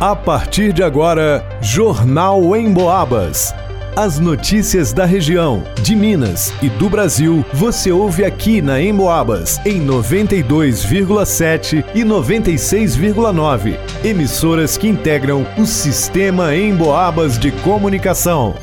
A partir de agora, Jornal em Boabas. As notícias da região, de Minas e do Brasil, você ouve aqui na Emboabas, em 92,7 e 96,9. Emissoras que integram o sistema Emboabas de comunicação.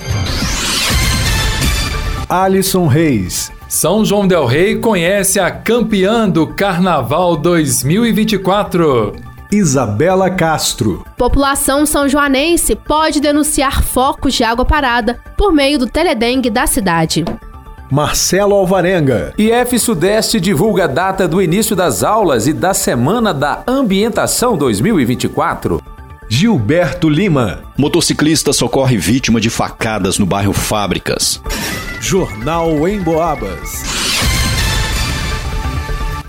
Alisson Reis. São João Del Rei conhece a campeã do Carnaval 2024. Isabela Castro. População são joanense pode denunciar focos de água parada por meio do teledengue da cidade. Marcelo Alvarenga. IF Sudeste divulga a data do início das aulas e da Semana da Ambientação 2024. Gilberto Lima. Motociclista socorre vítima de facadas no bairro Fábricas. Jornal em Boabas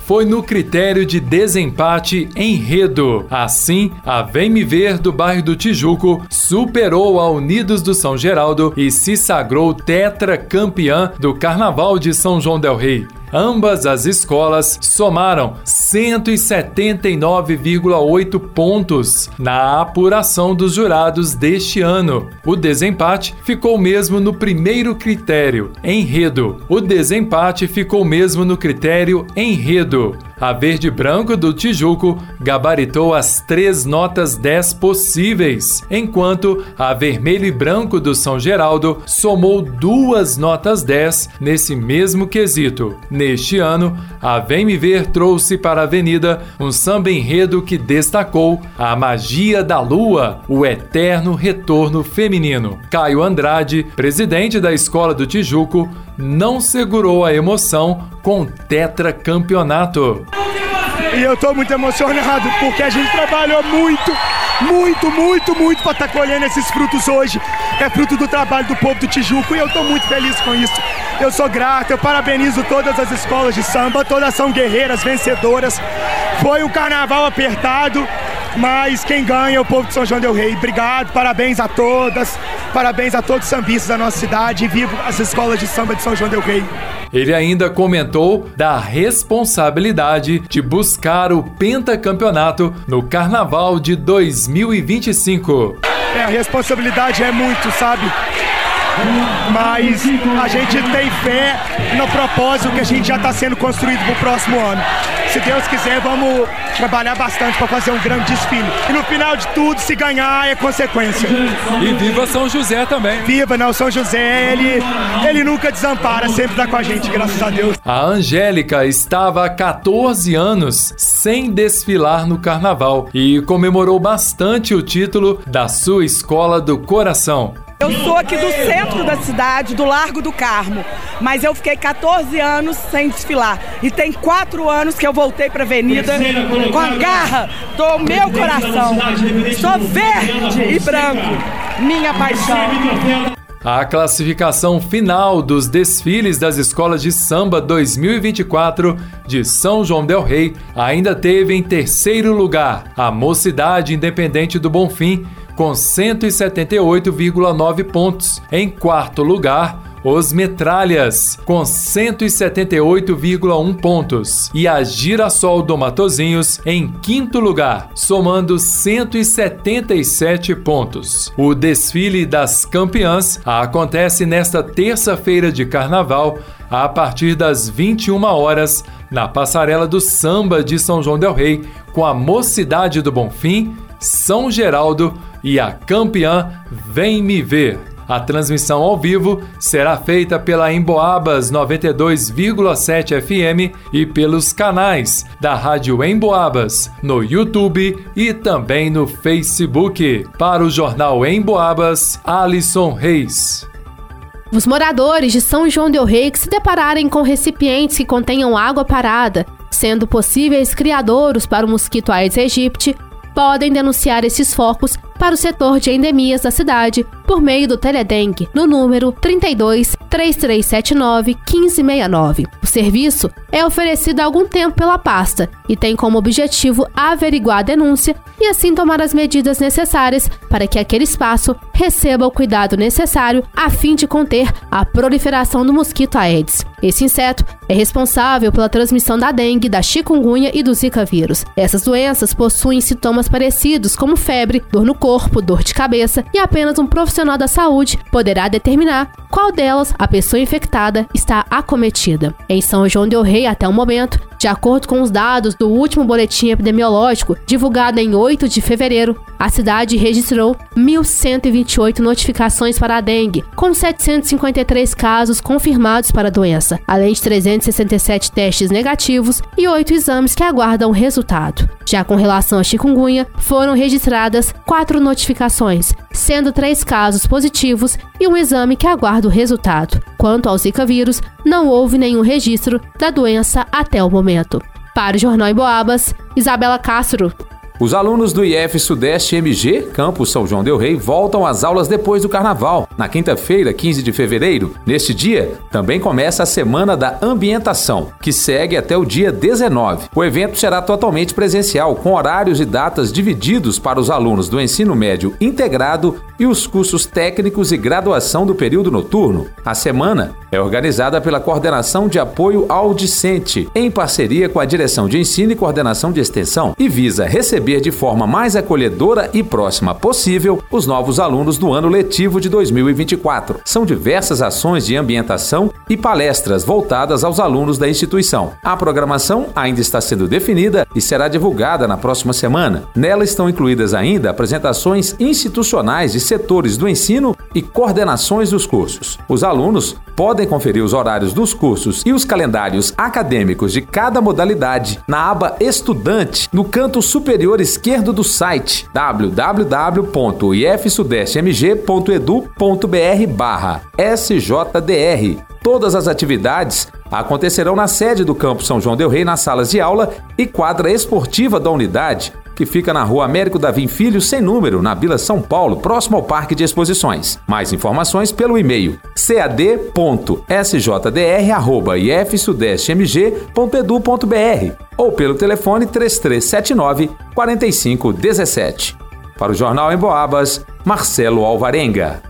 foi no critério de desempate enredo. Assim, a Vem Me Ver do bairro do Tijuco superou a Unidos do São Geraldo e se sagrou tetracampeã do Carnaval de São João del Rei. Ambas as escolas somaram 179,8 pontos na apuração dos jurados deste ano. O desempate ficou mesmo no primeiro critério, enredo. O desempate ficou mesmo no critério enredo. A verde branco do Tijuco gabaritou as três notas 10 possíveis, enquanto a vermelho e branco do São Geraldo somou duas notas 10 nesse mesmo quesito. Neste ano, a Vem Me Ver trouxe para a Avenida um samba enredo que destacou a magia da lua, o eterno retorno feminino. Caio Andrade, presidente da Escola do Tijuco, não segurou a emoção com o tetracampeonato. E eu estou muito emocionado porque a gente trabalhou muito, muito, muito, muito para estar tá colhendo esses frutos hoje. É fruto do trabalho do povo do Tijuco e eu estou muito feliz com isso. Eu sou grato, eu parabenizo todas as escolas de samba, todas são guerreiras, vencedoras. Foi um carnaval apertado, mas quem ganha é o povo de São João del Rei. Obrigado, parabéns a todas, parabéns a todos os sambistas da nossa cidade e vivo as escolas de samba de São João del Rei. Ele ainda comentou da responsabilidade de buscar o pentacampeonato no Carnaval de 2025. É, a responsabilidade é muito, sabe? mas a gente tem fé no propósito que a gente já está sendo construído para o próximo ano. Se Deus quiser, vamos trabalhar bastante para fazer um grande desfile. E no final de tudo, se ganhar, é consequência. E viva São José também. Viva, não, São José, ele, ele nunca desampara, sempre está com a gente, graças a Deus. A Angélica estava há 14 anos sem desfilar no carnaval e comemorou bastante o título da sua escola do coração. Eu sou aqui do centro da cidade, do Largo do Carmo, mas eu fiquei 14 anos sem desfilar. E tem 4 anos que eu voltei para a avenida com a garra do meu coração. Sou verde e branco, minha paixão. A classificação final dos desfiles das escolas de samba 2024 de São João Del Rei ainda teve em terceiro lugar a Mocidade Independente do Bonfim, com 178,9 pontos. Em quarto lugar, os Metralhas, com 178,1 pontos, e a Girassol do Matozinhos em quinto lugar, somando 177 pontos. O desfile das campeãs acontece nesta terça-feira de carnaval, a partir das 21 horas, na passarela do samba de São João Del Rei, com a Mocidade do Bonfim, São Geraldo e a campeã Vem Me Ver. A transmissão ao vivo será feita pela Emboabas 92,7 FM e pelos canais da Rádio Emboabas no YouTube e também no Facebook. Para o jornal Emboabas, Alisson Reis. Os moradores de São João del Rei que se depararem com recipientes que contenham água parada, sendo possíveis criadouros para o mosquito Aedes aegypti, podem denunciar esses focos para o setor de endemias da cidade por meio do Teledengue no número 32 3379 1569. O serviço é oferecido há algum tempo pela pasta e tem como objetivo averiguar a denúncia e assim tomar as medidas necessárias para que aquele espaço receba o cuidado necessário a fim de conter a proliferação do mosquito Aedes. Esse inseto é responsável pela transmissão da dengue, da chikungunya e do zika vírus. Essas doenças possuem sintomas parecidos como febre, dor no corpo, dor de cabeça e apenas um profissional da saúde poderá determinar qual delas a pessoa infectada está acometida. Em São João del Rei, até o momento, de acordo com os dados do último boletim epidemiológico, divulgado em 8 de fevereiro, a cidade registrou 1.128 notificações para a dengue, com 753 casos confirmados para a doença, além de 367 testes negativos e 8 exames que aguardam resultado. Já com relação à chikungunya, foram registradas 4 notificações, sendo 3 casos positivos e um exame que aguarda o resultado. Quanto ao Zika vírus, não houve nenhum registro da doença até o momento. Para o Jornal em Boabas, Isabela Castro. Os alunos do IF Sudeste MG, Campus São João Del Rei, voltam às aulas depois do Carnaval, na quinta-feira, 15 de fevereiro. Neste dia, também começa a Semana da Ambientação, que segue até o dia 19. O evento será totalmente presencial, com horários e datas divididos para os alunos do ensino médio integrado e os cursos técnicos e graduação do período noturno. A semana é organizada pela Coordenação de Apoio ao Discente, em parceria com a Direção de Ensino e Coordenação de Extensão, e visa receber receber de forma mais acolhedora e próxima possível os novos alunos do ano letivo de 2024. São diversas ações de ambientação e palestras voltadas aos alunos da instituição. A programação ainda está sendo definida e será divulgada na próxima semana. Nela estão incluídas ainda apresentações institucionais de setores do ensino e coordenações dos cursos. Os alunos podem conferir os horários dos cursos e os calendários acadêmicos de cada modalidade na aba Estudante, no canto superior esquerdo do site www.ifsudestemg.edu.br/sjdr. Todas as atividades acontecerão na sede do Campo São João del Rei, nas salas de aula e quadra esportiva da unidade, que fica na rua Américo Davim Filho, sem número, na Vila São Paulo, próximo ao Parque de Exposições. Mais informações pelo e-mail cad.sjdr.ifsudestemg.edu.br ou pelo telefone 3379 4517. Para o Jornal em Boabas, Marcelo Alvarenga.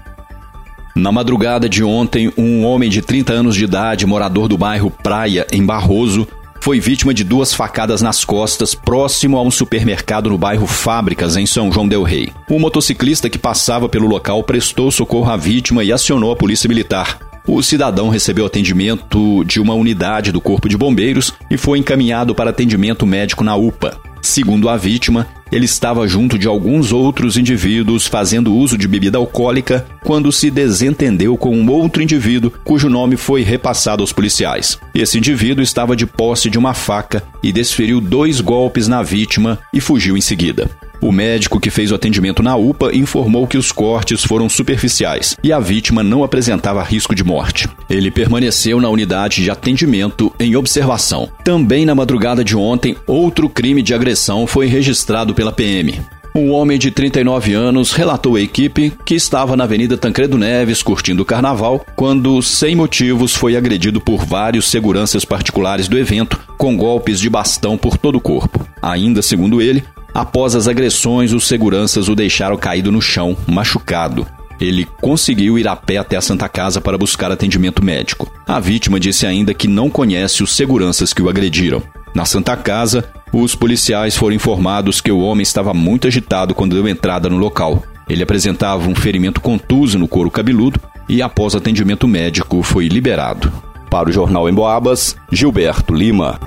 Na madrugada de ontem, um homem de 30 anos de idade, morador do bairro Praia, em Barroso, foi vítima de duas facadas nas costas próximo a um supermercado no bairro Fábricas, em São João Del Rei. O motociclista que passava pelo local prestou socorro à vítima e acionou a polícia militar. O cidadão recebeu atendimento de uma unidade do Corpo de Bombeiros e foi encaminhado para atendimento médico na UPA. Segundo a vítima, ele estava junto de alguns outros indivíduos fazendo uso de bebida alcoólica quando se desentendeu com um outro indivíduo cujo nome foi repassado aos policiais. Esse indivíduo estava de posse de uma faca e desferiu dois golpes na vítima e fugiu em seguida. O médico que fez o atendimento na UPA informou que os cortes foram superficiais e a vítima não apresentava risco de morte. Ele permaneceu na unidade de atendimento em observação. Também na madrugada de ontem, outro crime de agressão foi registrado pela PM. Um homem de 39 anos relatou à equipe que estava na Avenida Tancredo Neves curtindo o carnaval quando, sem motivos, foi agredido por vários seguranças particulares do evento com golpes de bastão por todo o corpo. Ainda segundo ele, Após as agressões, os seguranças o deixaram caído no chão, machucado. Ele conseguiu ir a pé até a Santa Casa para buscar atendimento médico. A vítima disse ainda que não conhece os seguranças que o agrediram. Na Santa Casa, os policiais foram informados que o homem estava muito agitado quando deu entrada no local. Ele apresentava um ferimento contuso no couro cabeludo e, após atendimento médico, foi liberado. Para o Jornal em Boabas, Gilberto Lima.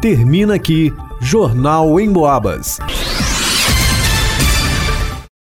Termina aqui Jornal em Boabas.